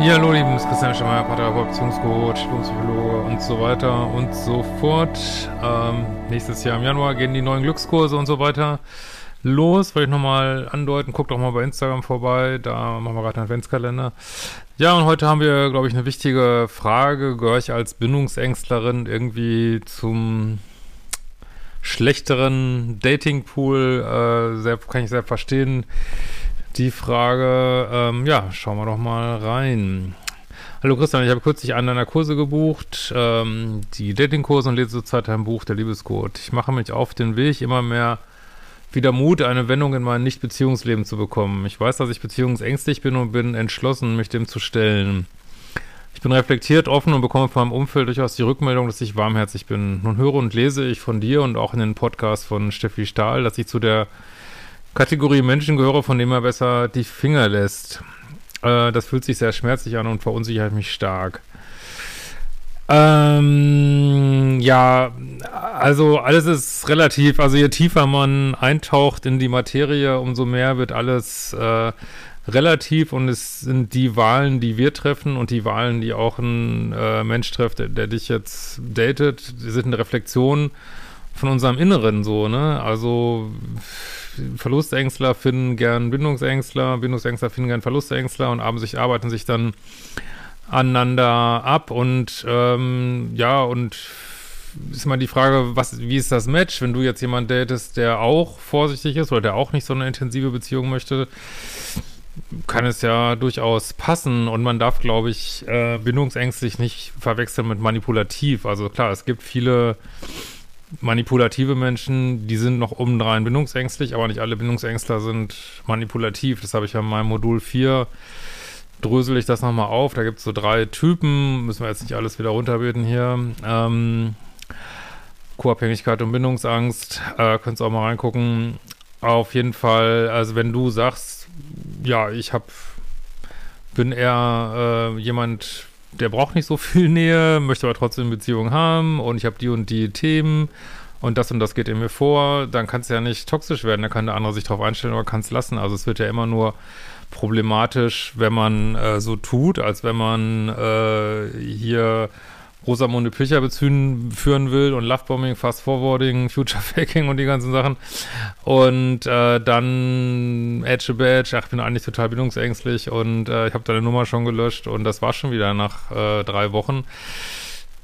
Ja, hallo, lieben, das ist Christian Schemeier, Paartherapeut, Beziehungscoach, Psychologe und so weiter und so fort. Ähm, nächstes Jahr im Januar gehen die neuen Glückskurse und so weiter los. Wollte ich nochmal andeuten, guckt doch mal bei Instagram vorbei, da machen wir gerade einen Adventskalender. Ja, und heute haben wir, glaube ich, eine wichtige Frage. Gehöre ich als Bindungsängstlerin irgendwie zum schlechteren Datingpool? Äh, kann ich sehr verstehen die Frage, ähm, ja, schauen wir doch mal rein. Hallo Christian, ich habe kürzlich einen deiner Kurse gebucht, ähm, die Datingkurse und lese zurzeit ein Buch, der Liebescode. Ich mache mich auf den Weg, immer mehr wieder Mut, eine Wendung in mein Nicht-Beziehungsleben zu bekommen. Ich weiß, dass ich beziehungsängstlich bin und bin entschlossen, mich dem zu stellen. Ich bin reflektiert, offen und bekomme von meinem Umfeld durchaus die Rückmeldung, dass ich warmherzig bin. Nun höre und lese ich von dir und auch in den Podcast von Steffi Stahl, dass ich zu der Kategorie Menschen gehöre, von dem er besser die Finger lässt. Äh, das fühlt sich sehr schmerzlich an und verunsichert mich stark. Ähm, ja, also alles ist relativ, also je tiefer man eintaucht in die Materie, umso mehr wird alles äh, relativ und es sind die Wahlen, die wir treffen und die Wahlen, die auch ein äh, Mensch trifft, der, der, dich jetzt datet, die sind eine Reflexion von unserem Inneren so, ne? Also Verlustängstler finden gern Bindungsängstler, Bindungsängstler finden gern Verlustängstler und haben sich, arbeiten sich dann aneinander ab und ähm, ja, und ist mal die Frage, was, wie ist das Match, wenn du jetzt jemand datest, der auch vorsichtig ist oder der auch nicht so eine intensive Beziehung möchte, kann es ja durchaus passen und man darf, glaube ich, äh, bindungsängstlich nicht verwechseln mit manipulativ. Also klar, es gibt viele manipulative Menschen, die sind noch obendrein bindungsängstlich, aber nicht alle Bindungsängstler sind manipulativ. Das habe ich ja in meinem Modul 4 drösel ich das nochmal auf. Da gibt es so drei Typen, müssen wir jetzt nicht alles wieder runterbeten hier. Ähm, Co-Abhängigkeit und Bindungsangst, äh, könntest auch mal reingucken. Auf jeden Fall, also wenn du sagst, ja, ich habe bin eher äh, jemand, der braucht nicht so viel Nähe, möchte aber trotzdem Beziehung haben und ich habe die und die Themen und das und das geht in mir vor, dann kann es ja nicht toxisch werden, da kann der andere sich drauf einstellen oder kann es lassen. Also es wird ja immer nur problematisch, wenn man äh, so tut, als wenn man äh, hier Rosamunde Pilcher bezügen, führen will und Lovebombing, Fast Forwarding, Future Faking und die ganzen Sachen. Und äh, dann Edge Badge, ach, ich bin eigentlich total bindungsängstlich und äh, ich habe deine Nummer schon gelöscht und das war schon wieder nach äh, drei Wochen.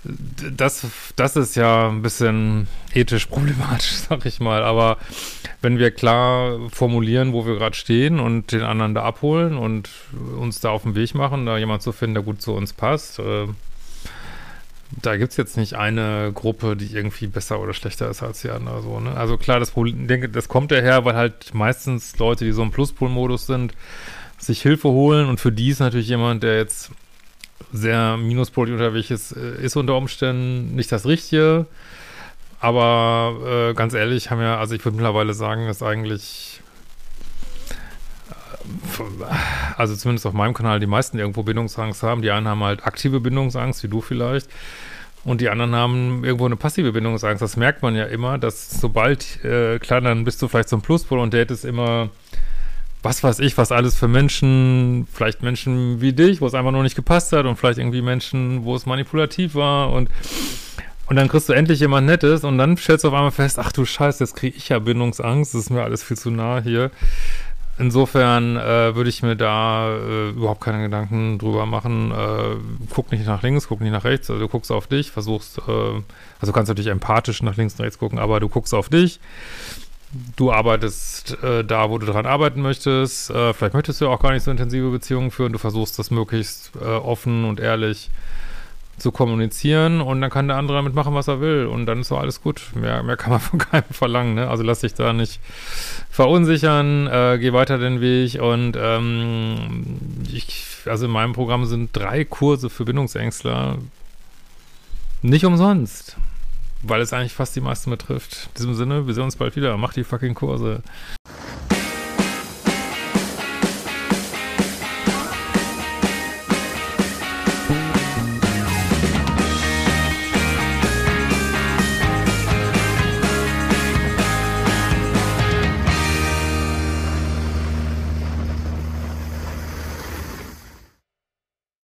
Das, das ist ja ein bisschen ethisch problematisch, sag ich mal. Aber wenn wir klar formulieren, wo wir gerade stehen und den anderen da abholen und uns da auf den Weg machen, da jemand zu finden, der gut zu uns passt, äh, da gibt es jetzt nicht eine Gruppe, die irgendwie besser oder schlechter ist als die andere. So, ne? Also klar, das Problem, denke, das kommt daher, weil halt meistens Leute, die so im Pluspol-Modus sind, sich Hilfe holen und für die ist natürlich jemand, der jetzt sehr minuspolig unterwegs ist, äh, ist unter Umständen nicht das Richtige. Aber äh, ganz ehrlich, haben ja, also ich würde mittlerweile sagen, ist eigentlich also zumindest auf meinem Kanal, die meisten irgendwo Bindungsangst haben. Die einen haben halt aktive Bindungsangst, wie du vielleicht. Und die anderen haben irgendwo eine passive Bindungsangst. Das merkt man ja immer, dass sobald, äh, klar, dann bist du vielleicht ein Pluspol und datest immer, was weiß ich, was alles für Menschen, vielleicht Menschen wie dich, wo es einfach noch nicht gepasst hat und vielleicht irgendwie Menschen, wo es manipulativ war und und dann kriegst du endlich jemand Nettes und dann stellst du auf einmal fest, ach du Scheiße, jetzt kriege ich ja Bindungsangst, das ist mir alles viel zu nah hier. Insofern äh, würde ich mir da äh, überhaupt keine Gedanken drüber machen. Äh, guck nicht nach links, guck nicht nach rechts. Also du guckst auf dich, versuchst, äh, also kannst natürlich empathisch nach links und rechts gucken, aber du guckst auf dich. Du arbeitest äh, da, wo du dran arbeiten möchtest. Äh, vielleicht möchtest du auch gar nicht so intensive Beziehungen führen. Du versuchst das möglichst äh, offen und ehrlich zu kommunizieren und dann kann der andere damit machen, was er will und dann ist so alles gut. Mehr, mehr kann man von keinem verlangen, ne? Also lass dich da nicht verunsichern, äh, geh weiter den Weg und ähm, ich, also in meinem Programm sind drei Kurse für Bindungsängstler nicht umsonst, weil es eigentlich fast die meisten betrifft. In diesem Sinne, wir sehen uns bald wieder. Mach die fucking Kurse.